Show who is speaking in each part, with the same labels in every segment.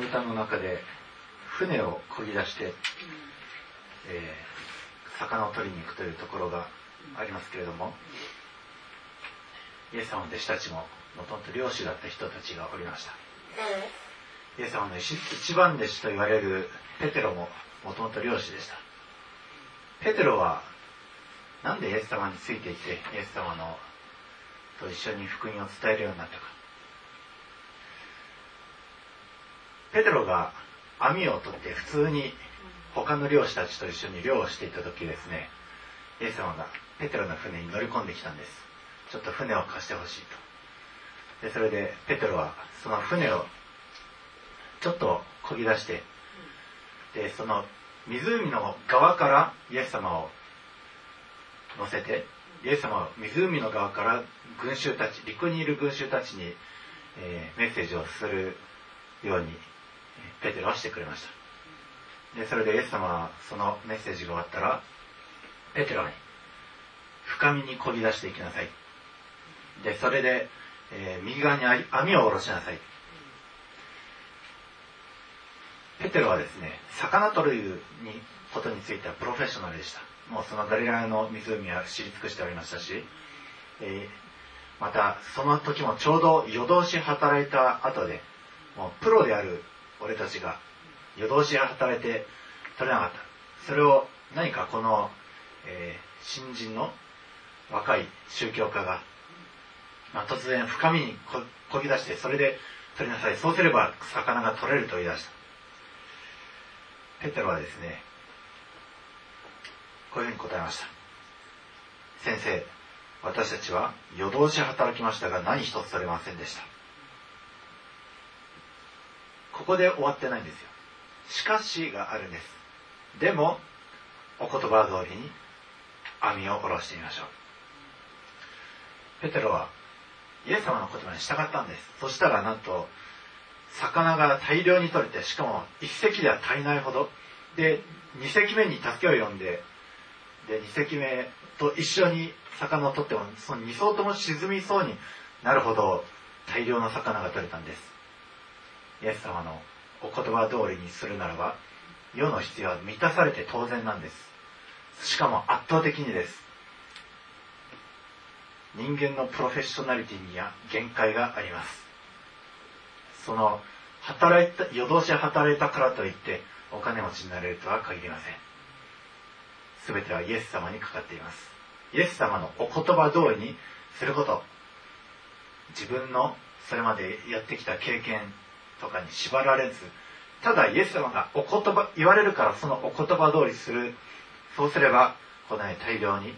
Speaker 1: の歌の中で船を漕ぎ出して、えー、魚を取りに行くというところがありますけれどもイエス様の弟子たちももともと漁師だった人たちがおりました。イエス様の一番弟子と言われるペテロももともと漁師でした。ペテロはなんでイエス様についていてイエス様のと一緒に福音を伝えるようになったかペテロが網を取って普通に他の漁師たちと一緒に漁をしていた時ですねイエス様がペテロの船に乗り込んできたんです。ちょっと船を貸してほしいと。でそれでペテロはその船をちょっと漕ぎ出してでその湖の側からイエス様を乗せてイエス様は湖の側から群衆たち陸にいる群衆たちに、えー、メッセージをするようにペテロはしてくれました。でそれでイエス様はそのメッセージが終わったらペテロに深みに漕ぎ出していきなさい。でそれで、えー、右側に網を下ろしなさい。ペテロはですね魚取るにことについてはプロフェッショナルでした。もうそのガリラヤの湖は知り尽くしておりましたし、えー、またその時もちょうど夜通し働いた後でもうプロである俺たちが夜通し働いて取れなかった。それを何かこの、えー、新人の若い宗教家が、まあ、突然深みにこぎ出してそれで取りなさい。そうすれば魚が取れると言い出した。ペテロはですねこういうふうに答えました。先生私たちは夜通し働きましたが何一つ取れませんでした。ここで終わってないんですよ。しかしがあるんです。でも、お言葉通りに網を下ろしてみましょう。ペテロはイエス様の言葉に従ったんです。そしたらなんと、魚が大量に取れて、しかも一隻では足りないほど。で、二隻目に助けを呼んで、で、二隻目と一緒に魚を取っても、その二層とも沈みそうになるほど大量の魚が取れたんです。イエス様のお言葉通りにするならば世の必要は満たされて当然なんです。しかも圧倒的にです。人間のプロフェッショナリティには限界があります。その働いた夜通し働いたからといってお金持ちになれるとは限りません。全てはイエス様にかかっています。イエス様のお言葉通りにすること。自分のそれまでやってきた経験とかに縛られずただイエス様がお言葉言われるからそのお言葉通りする。そうすればこのように大量に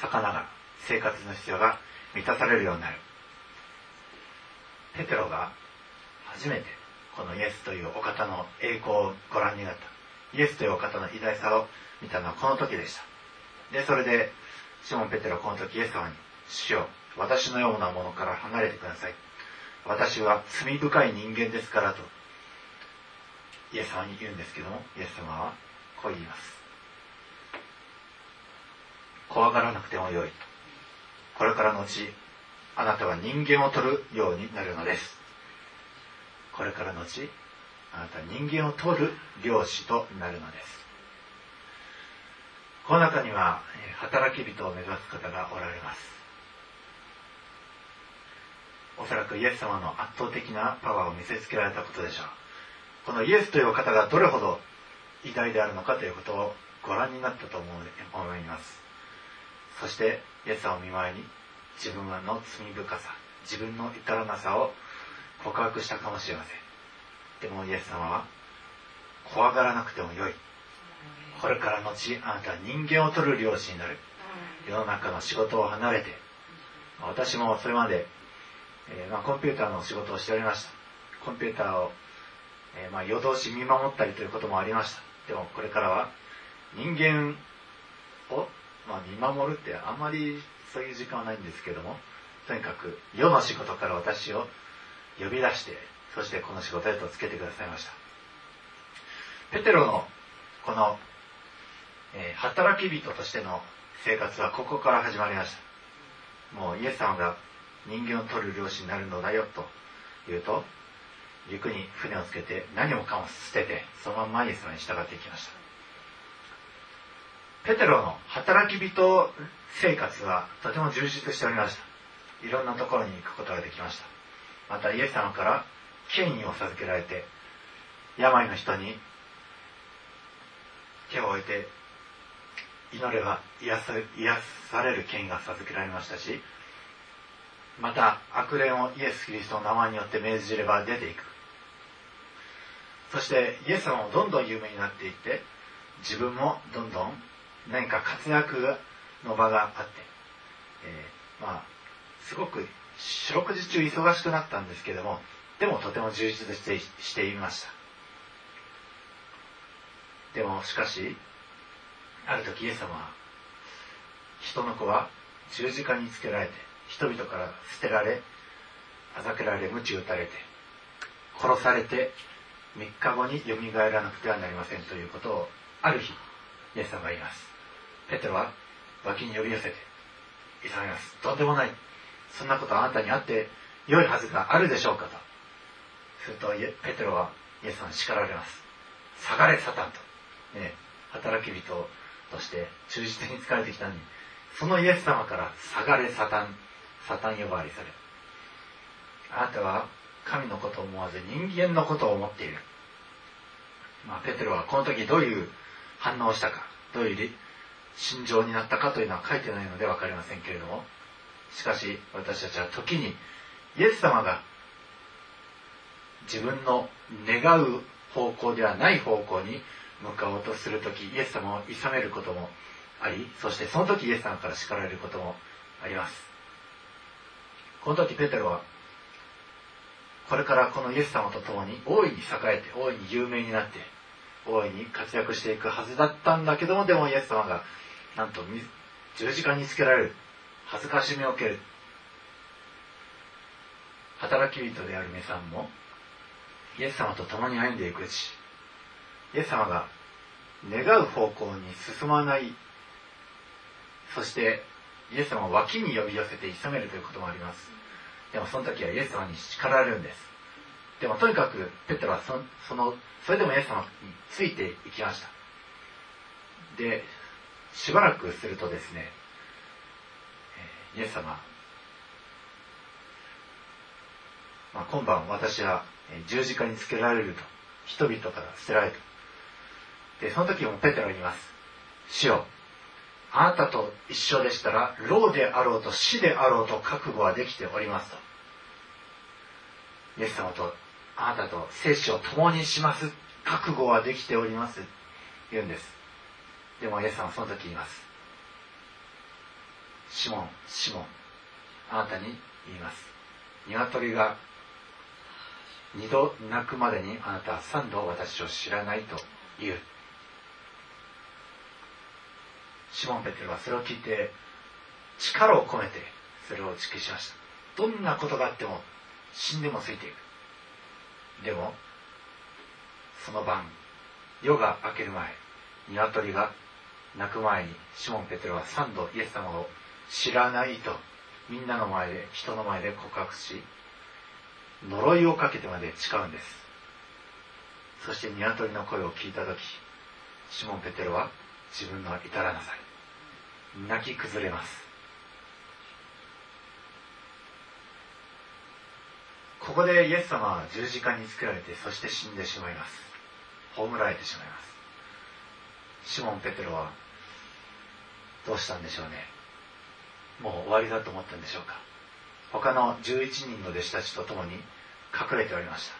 Speaker 1: 魚が生活の必要が満たされるようになる。ペテロが初めてこのイエスというお方の栄光をご覧になった。イエスというお方の偉大さを見たのはこの時でした。でそれでシモン・ペテロこの時イエス様に「主よ私のようなものから離れてください」私は罪深い人間ですからとイエス様に言うんですけどもイエス様はこう言います。怖がらなくてもよい。これからのちあなたは人間を取るようになるのです。これからのちあなたは人間を取る漁師となるのです。この中には働き人を目指す方がおられます。おそらくイエス様の圧倒的なパワーを見せつけられたことでしょう。このイエスという方がどれほど偉大であるのかということをご覧になったと思います。そしてイエス様を見舞いに自分の罪深さ自分の至らなさを告白したかもしれません。でもイエス様は怖がらなくてもよい。これから後あなたは人間を取る漁師になる。世の中の仕事を離れて私もそれまでえー、まあ、コンピューターの仕事をしておりました。コンピューターを、えー、まあ、夜通し見守ったりということもありました。でもこれからは人間を、まあ、見守るってあんまりそういう時間はないんですけどもとにかく世の仕事から私を呼び出してそしてこの仕事へとつけてくださいました。ペテロのこの、えー、働き人としての生活はここから始まりました。もうイエス様が人間を取る漁師になるのだよと言うと陸に船をつけて何もかも捨ててそのままイエス様に従っていきました。ペテロの働き人生活はとても充実しておりました。いろんなところに行くことができました。またイエス様から権威を授けられて病の人に手を置いて祈れば癒さ癒される権威が授けられましたしまた悪霊をイエス・キリストの名前によって命じれば出ていく。そしてイエス様もどんどん有名になっていって自分もどんどん何か活躍の場があって、えー、まあすごく四六時中忙しくなったんですけどもでもとても充実してしていました。でもしかしある時イエス様は人の子は十字架につけられて人々から捨てられあざけられ鞭打たれて殺されて3日後によみがえらなくてはなりませんということをある日イエス様が言います。ペテロは脇に呼び寄せて急ぎます。とんでもない。そんなことあなたにあって良いはずがあるでしょうかと。するとペテロはイエス様に叱られます。下がれサタンと、ね、働き人として忠実に疲れてきたのにそのイエス様から下がれサタン。サタン呼ばわりされあなたは神のことを思わず人間のことを思っている、まあ、ペテロはこの時どういう反応をしたかどういう心情になったかというのは書いてないので分かりませんけれども。しかし私たちは時にイエス様が自分の願う方向ではない方向に向かおうとする時イエス様を諌めることもありそしてその時イエス様から叱られることもあります。この時ペテロはこれからこのイエス様と共に大いに栄えて大いに有名になって大いに活躍していくはずだったんだけどもでもイエス様がなんと十字架につけられる恥ずかしみを受ける。働き人である皆さんもイエス様と共に歩んでいくうちイエス様が願う方向に進まない。そしてイエス様を脇に呼び寄せて諌めるということもあります。でもその時はイエス様に叱られるんです。でもとにかくペテロはそそのそれでもイエス様についていきました。でしばらくするとですねイエス様、まあ、今晩私は十字架につけられると。人々から捨てられるとでその時もペテロに言います。主よあなたと一緒でしたら老であろうと死であろうと覚悟はできておりますと。イエス様とあなたと生死を共にします。覚悟はできております。言うんです。でもイエス様はその時言います。シモンシモン。あなたに言います。鶏が二度泣くまでにあなたは三度私を知らないと言う。シモン・ペテルはそれを聞いて力を込めてそれを指揮しました。どんなことがあっても死んでもついていく。でもその晩夜が明ける前鶏が泣く前にシモン・ペテロは三度イエス様を知らないとみんなの前で人の前で告白し呪いをかけてまで誓うんです。そして鶏の声を聞いた時シモン・ペテロは自分の至らなさに泣き崩れます。ここでイエス様は十字架につけられてそして死んでしまいます。葬られてしまいます。シモン・ペテロはどうしたんでしょうね。もう終わりだと思ったんでしょうか。他の11人の弟子たちと共に隠れておりました。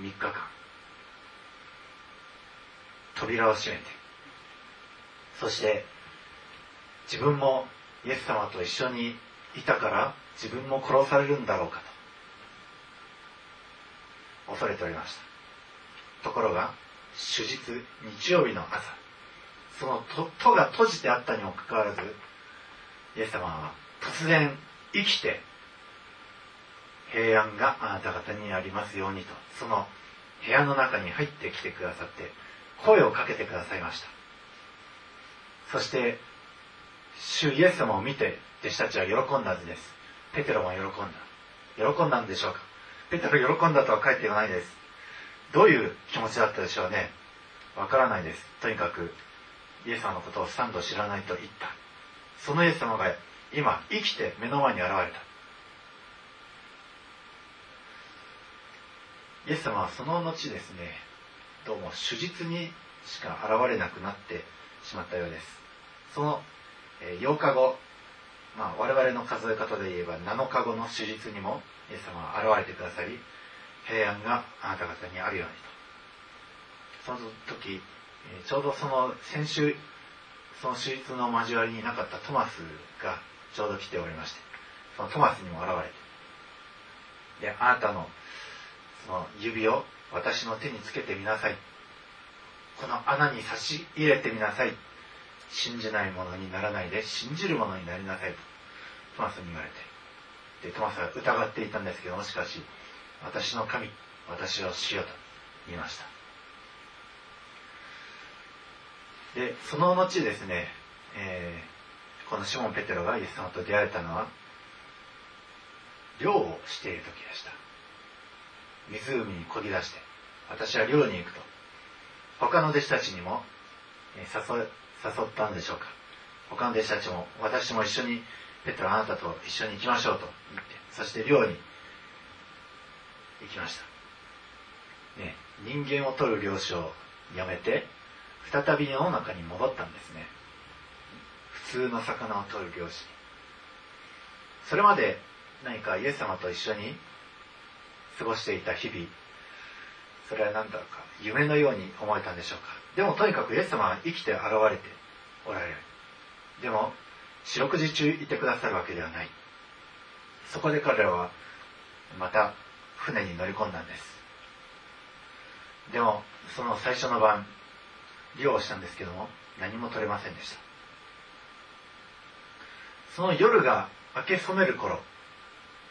Speaker 1: 3日間。扉を閉めて。そして自分もイエス様と一緒にいたから自分も殺されるんだろうかと恐れておりました。ところが主日日曜日の朝その戸が閉じてあったにもかかわらずイエス様は突然生きて平安があなた方にありますようにとその部屋の中に入ってきてくださって声をかけてくださいました。そして主イエス様を見て弟子たちは喜んだはずです。ペテロも喜んだ。喜んだんでしょうか？ペテロ喜んだとは書いていないです。どういう気持ちだったでしょうね？わからないです。とにかくイエス様のことを3度知らないと言った。そのイエス様が今生きて目の前に現れた。イエス様はその後ですねどうも手術にしか現れなくなってしまったようです。その8日後、まあ、我々の数え方で言えば7日後の手術にもイエス様は現れてくださり平安があなた方にあるようにと。その時ちょうどその先週その手術の交わりになかったトマスがちょうど来ておりましてそのトマスにも現れて。であなたのその指を私の手につけてみなさい。この穴に差し入れてみなさい。信じないものにならないで信じるものになりなさいとトマスに言われてでトマスは疑っていたんですけどもしかし私の神私をしようと言いました。でその後ですね、えー、このシモン・ペテロがイエス様と出会えたのは漁をしている時でした。湖にこぎ出して私は漁に行くと。他の弟子たちにも誘誘ったんでしょうか。他の弟子たちも私も一緒にペテロあなたと一緒に行きましょうと。言ってそして漁に行きました、ね、人間を取る漁師をやめて再び世の中に戻ったんですね。普通の魚を取る漁師。それまで何かイエス様と一緒に過ごしていた日々。それは何だろうか。夢のように思えたんでしょうか。でもとにかくイエス様は生きて現れておられる。でも四六時中いてくださるわけではない。そこで彼らはまた船に乗り込んだんです。でもその最初の晩漁をしたんですけども何も取れませんでした。その夜が明け染める頃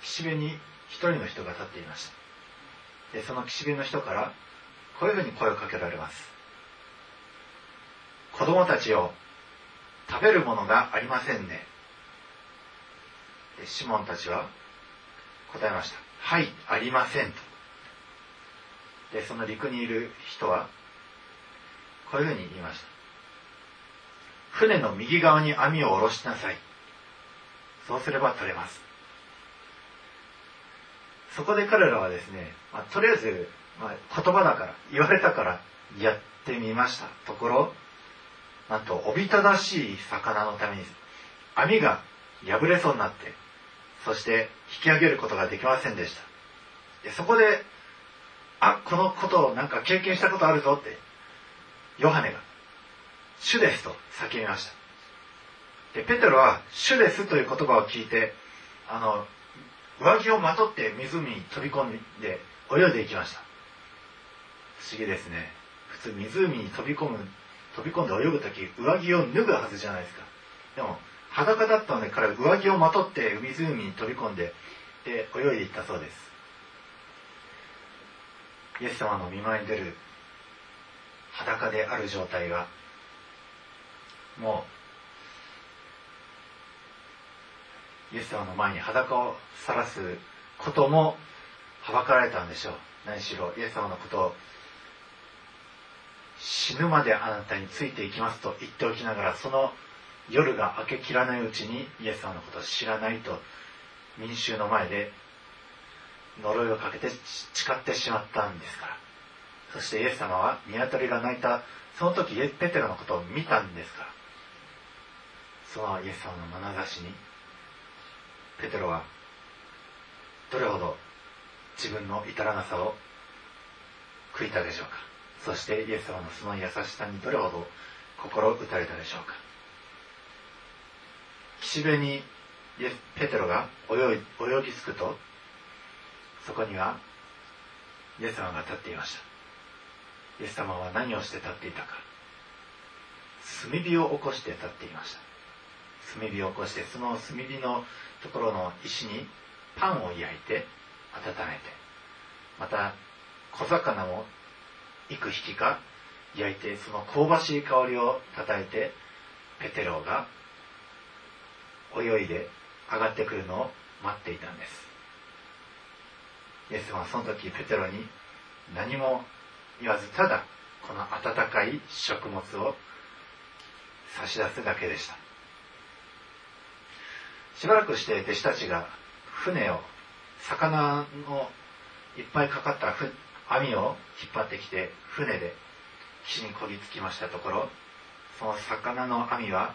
Speaker 1: 岸辺に一人の人が立っていました。でその岸辺の人からこういうふうに声をかけられます。子供たちを食べるものがありませんね。シモンたちは答えました。はいありませんと。でその陸にいる人はこういうふうに言いました。船の右側に網を下ろしなさい。そうすれば取れます。そこで彼らはですね、まあ、とりあえず、まあ、言葉だから言われたからやってみましたところなんとおびただしい魚のために網が破れそうになってそして引き上げることができませんでした。でそこであこのことをなんか経験したことあるぞってヨハネが「主です」と叫びました。でペテロは「主です」という言葉を聞いてあの上着をまとって湖に飛び込んで泳いでいきました。不思議ですね。普通湖に飛び込む飛び込んで泳ぐ時上着を脱ぐはずじゃないですか。でも裸だったので彼は上着をまとって湖に飛び込んでで泳いでいったそうです。イエス様の見舞いに出る裸である状態はもうイエス様の前に裸を晒すこともはばかられたんでしょう。何しろイエス様のことを死ぬまであなたについていきますと言っておきながらその夜が明けきらないうちにイエス様のことを知らないと民衆の前で呪いをかけて誓ってしまったんですから。そしてイエス様はニワトリが鳴いたその時ペテロのことを見たんですから。そのイエス様の眼差しにペテロはどれほど自分の至らなさを悔いたでしょうか。そしてイエス様のその優しさにどれほど心打たれたでしょうか。岸辺にペテロが泳い泳ぎ着くとそこにはイエス様が立っていました。イエス様は何をして立っていたか。炭火を起こして立っていました。炭火を起こしてその炭火のところの石にパンを焼いて温めてまた小魚も幾匹か焼いてその香ばしい香りをたたえてペテロが泳いで上がってくるのを待っていたんです。イエスはその時ペテロに何も言わずただこの温かい食物を差し出すだけでした。しばらくして弟子たちが船を魚のいっぱいかかった網を引っ張ってきて船で岸にこぎつきましたところその魚の網は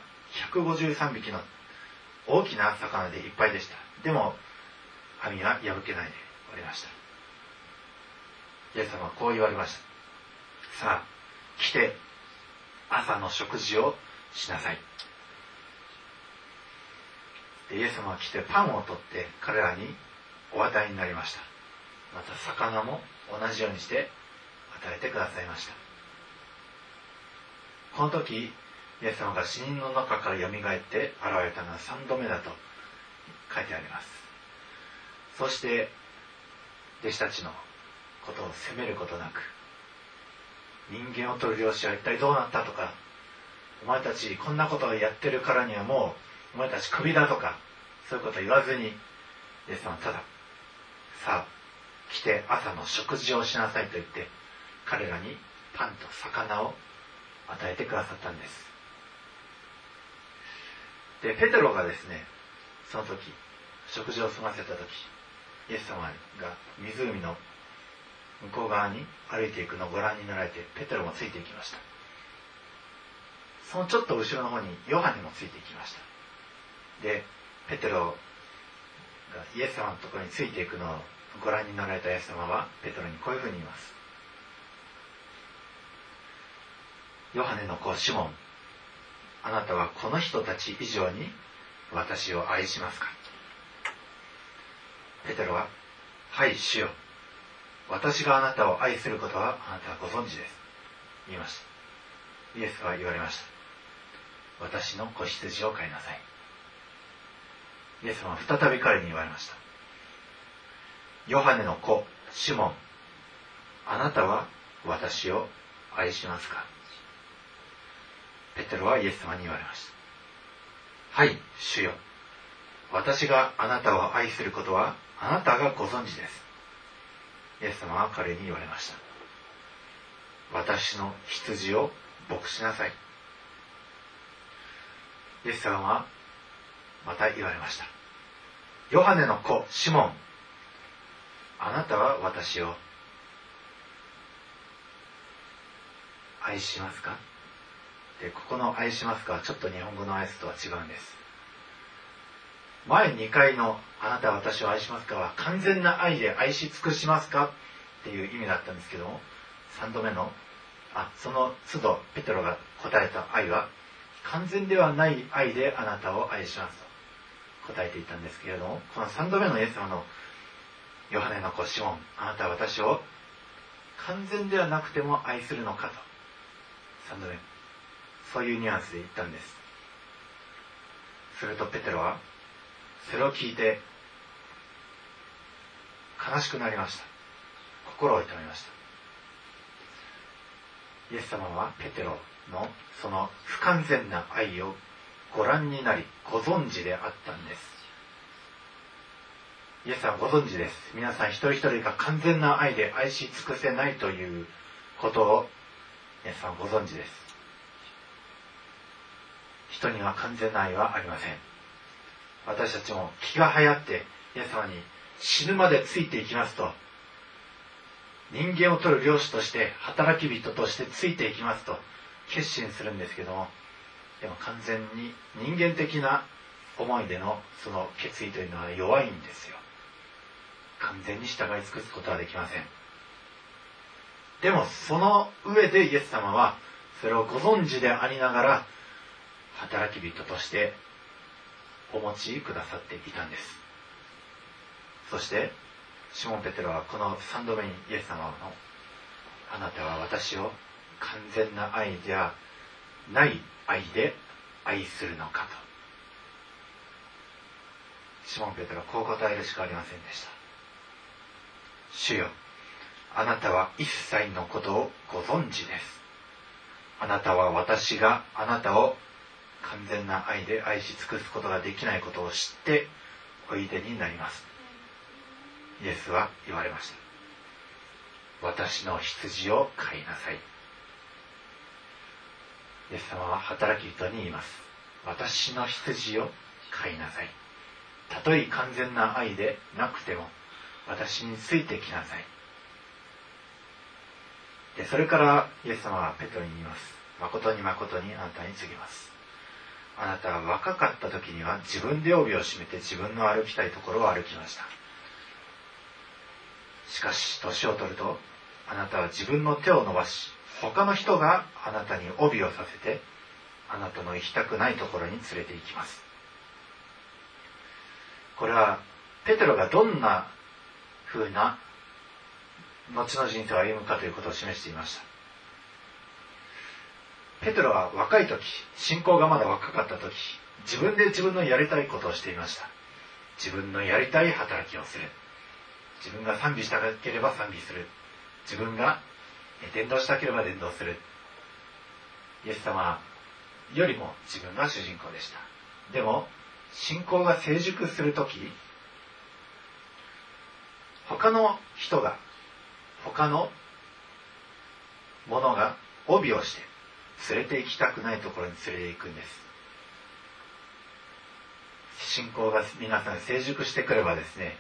Speaker 1: 153匹の大きな魚でいっぱいでした。でも網は破けないでおりました。イエス様はこう言われました。さあ来て朝の食事をしなさい。イエス様は来てパンを取って彼らにお与えになりました。また魚も同じようにして与えてくださいました。この時イエス様が死人の中からよみがえって現れたのは3度目だと書いてあります。そして弟子たちのことを責めることなく人間を取る漁師は一体どうなったとかお前たちこんなことをやってるからにはもうお前たちクビだとかそういうこと言わずにイエス様たださあ来て朝の食事をしなさいと言って彼らにパンと魚を与えてくださったんです。でペテロがですねその時食事を済ませた時イエス様が湖の向こう側に歩いていくのをご覧になられてペテロもついていきました。そのちょっと後ろの方にヨハネもついていきました。でペテロがイエス様のところについていくのをご覧になられたイエス様はペテロにこういうふうに言います。ヨハネの子シモンあなたはこの人たち以上に私を愛しますか？ペテロははい主よ。私があなたを愛することはあなたはご存知です。言いました。イエスは言われました。私の子羊を飼いなさい。イエス様は再び彼に言われました。ヨハネの子シモン。あなたは私を愛しますか？ペテロはイエス様に言われました。はい主よ。私があなたを愛することはあなたがご存知です。イエス様は彼に言われました。私の羊を牧しなさい。イエス様はまた言われました。ヨハネの子シモン。あなたは私を愛しますか？でここの愛しますかはちょっと日本語の愛すとは違うんです。前2回のあなたは私を愛しますかは完全な愛で愛し尽くしますか？っていう意味だったんですけども3度目のあその都度ペテロが答えた愛は完全ではない愛であなたを愛しますと答えていたんですけれどもこの3度目のイエス様のヨハネの子シモンあなたは私を完全ではなくても愛するのかと。3度目そういうニュアンスで言ったんです。するとペテロはそれを聞いて悲しくなりました。心を痛めました。イエス様はペテロのその不完全な愛をご覧になりご存知であったんです。イエスはご存知です。皆さん一人一人が完全な愛で愛し尽くせないということをイエスさんご存知です。人には完全な愛はありません。私たちも気が流行ってイエス様に死ぬまでついていきますと人間を取る漁師として働き人としてついていきますと決心するんですけどもでも完全に人間的な思いでのその決意というのは弱いんですよ。完全に従い尽くすことはできません。でもその上でイエス様はそれをご存知でありながら働き人としてお持ちくださっていたんです。そしてシモン・ペテロはこの3度目にイエス様のあなたは私を完全な愛ではない愛で愛するのかと。シモン・ペテロはこう答えるしかありませんでした。主よ。あなたは一切のことをご存知です。あなたは私があなたを完全な愛で愛し尽くすことができないことを知っておいでになります。イエスは言われました。私の羊を飼いなさい。イエス様は働き人に言います。私の羊を飼いなさい。たとえ完全な愛でなくても私についてきなさい。でそれからイエス様はペトロに言います。誠に誠にあなたに告げます。あなたは若かった時には自分で帯を締めて自分の歩きたいところを歩きました。しかし年を取るとあなたは自分の手を伸ばし他の人があなたに帯をさせてあなたの行きたくないところに連れて行きます。これはペテロがどんな風な後の人生を歩むかということを示していました。ペテロは若い時信仰がまだ若かった時自分で自分のやりたいことをしていました。自分のやりたい働きをする。自分が賛美したければ賛美する。自分が伝道したければ伝道する。イエス様よりも自分が主人公でした。でも信仰が成熟する時他の人が他のものが帯をして連れて行きたくないところに連れて行くんです。信仰が皆さん成熟してくればですね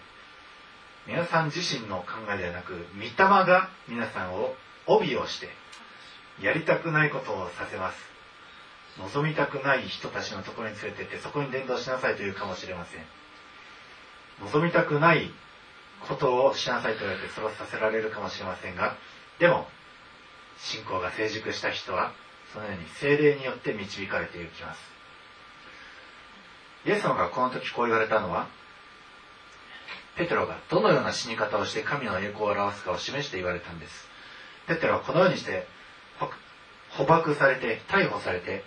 Speaker 1: 皆さん自身の考えではなく御霊が皆さんを帯をしてやりたくないことをさせます。望みたくない人たちのところに連れてってそこに伝道しなさいというかもしれません。望みたくないことをしなさいと言われてそれをさせられるかもしれませんがでも信仰が成熟した人はそのように精霊によって導かれていきます。イエス様がこの時こう言われたのはペテロがどのような死に方をして神の栄光を表すかを示して言われたんです。ペテロはこのようにして捕獲されて逮捕されて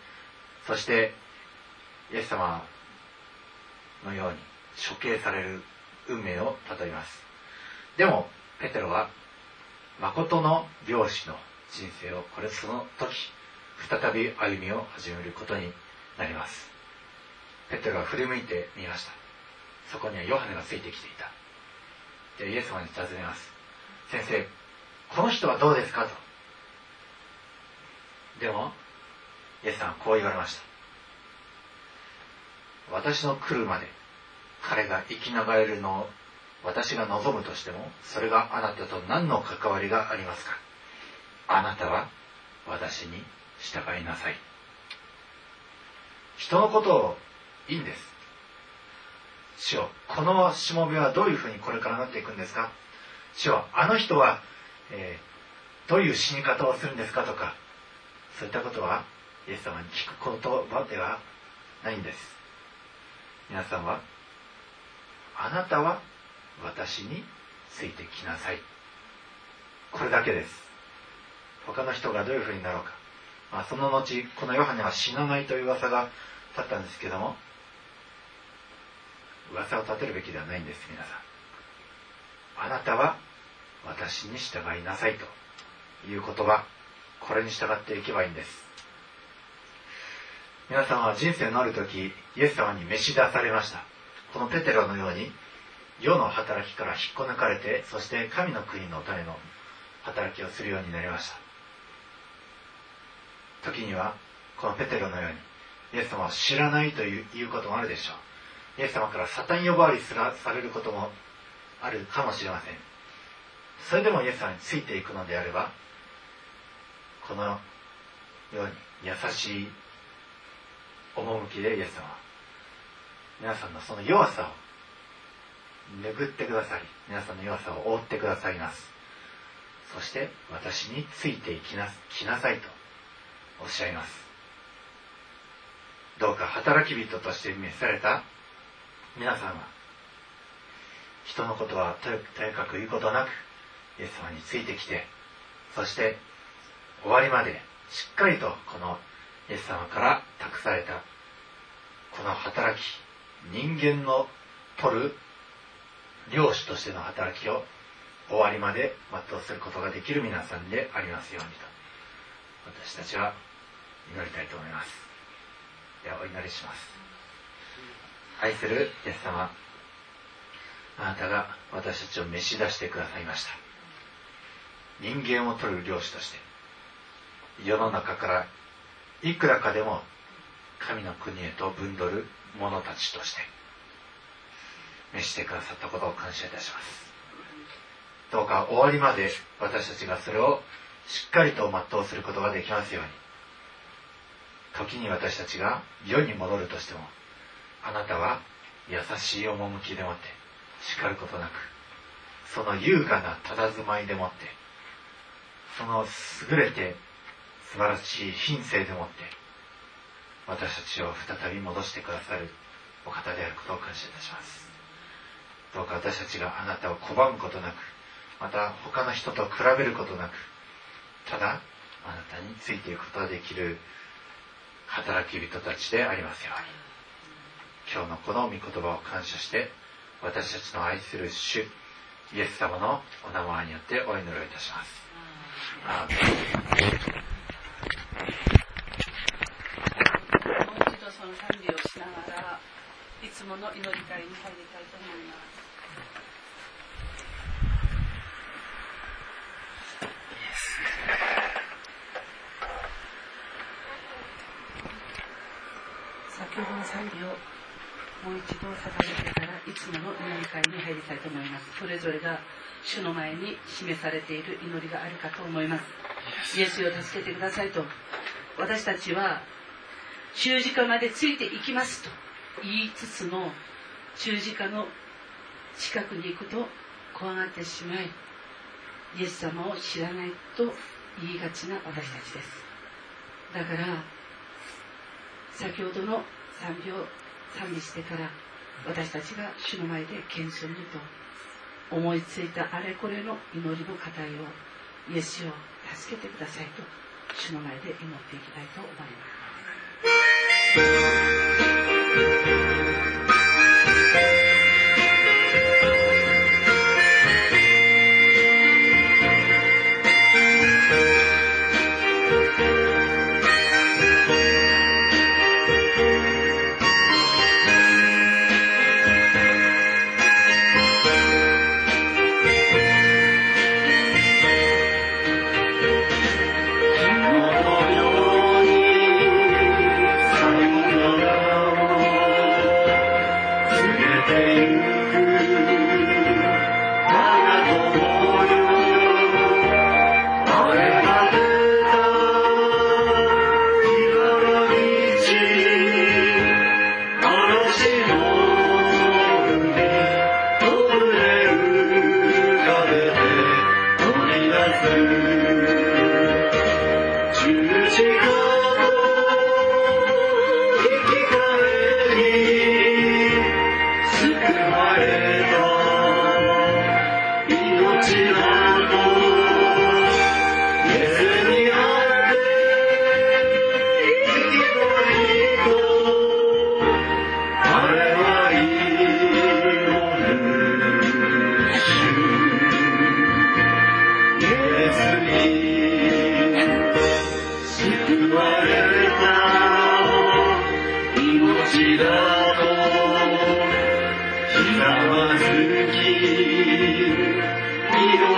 Speaker 1: そしてイエス様のように処刑される運命を例えます。でもペテロは誠の漁師の人生をこれその時再び歩みを始めることになります。ペテロは振り向いてみました。そこにはヨハネがついてきていた。でイエス様に尋ねます。先生この人はどうですかと。でもイエスさんはこう言われました。私の来るまで彼が生きながれるのを私が望むとしてもそれがあなたと何の関わりがありますか？あなたは私に従いなさい。人のことをいいんです。主よこのしもべはどういうふうにこれからなっていくんですか？主よあの人は、えー、どういう死に方をするんですかとかそういったことはイエス様に聞く言葉ではないんです。皆さんはあなたは私についてきなさい。これだけです。他の人がどういうふうになろうか、まあ、その後このヨハネは死なないという噂が立ったんですけども噂を立てるべきではないんです皆さん。あなたは私に従いなさいという言葉これに従っていけばいいんです。皆さんは人生のある時イエス様に召し出されました。このペテロのように世の働きから引っこ抜かれてそして神の国のための働きをするようになりました。時にはこのペテロのようにイエス様を知らないということもあるでしょう。イエス様からサタン呼ばわりすらされることもあるかもしれません。それでもイエス様についていくのであればこのように優しい趣でイエス様皆さんのその弱さを拭ってくださり皆さんの弱さを覆ってくださいます。そして私についていきなきなさいとおっしゃいます。どうか働き人として召された皆さんは人のことはとやかく言うことなくイエス様についてきてそして終わりまでしっかりとこのイエス様から託されたこの働き人間の取る漁師としての働きを終わりまで全うすることができる皆さんでありますようにと私たちは祈りたいと思いますではお祈りします愛するイエス様あなたが私たちを召し出してくださいました人間を取る漁師として世の中からいくらかでも神の国へと分取る者たちとして召してくださったことを感謝いたします。どうか終わりまで私たちがそれをしっかりと全うすることができますように。時に私たちが世に戻るとしてもあなたは優しい趣でもって叱ることなくその優雅な佇まいでもってその優れて素晴らしい品性でもって私たちを再び戻してくださるお方であることを感謝いたします。どうか私たちがあなたを拒むことなくまた他の人と比べることなくただあなたについていくことができる働き人たちでありますように今日のこの御言葉を感謝して私たちの愛する主イエス様のお名前によってお祈りをいたします。
Speaker 2: もう一度その賛美をしながらいつもの祈り会に入りたいと思います。先ほどの賛美をもう一度捧げてからいつもの祈り会に入りたいと思います。それぞれが主の前に示されている祈りがあるかと思います。イエスを助けてくださいと。私たちは十字架までついていきますと言いつつも十字架の近くに行くと怖がってしまいイエス様を知らないと言いがちな私たちですだから先ほどの賛美を賛美してから私たちが主の前で謙遜にと思いついたあれこれの祈りの課題をイエスを助けてくださいと主の前で祈っていきたいと思います。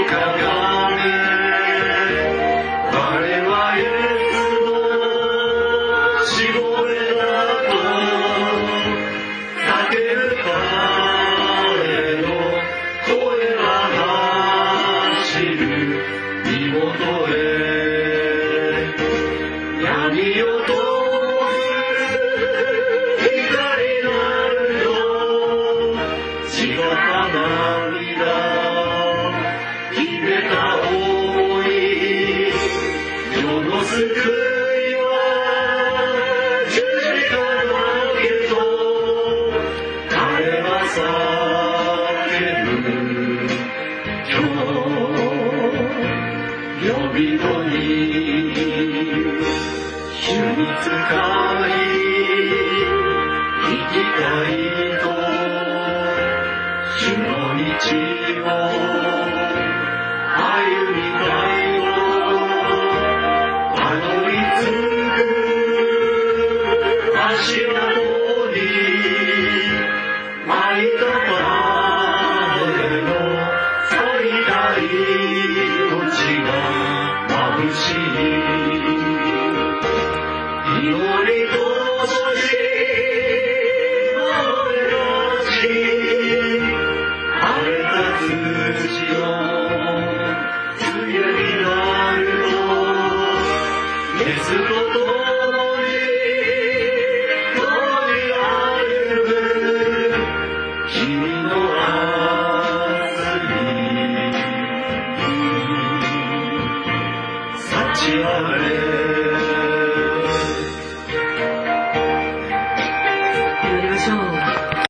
Speaker 2: go, go. 道を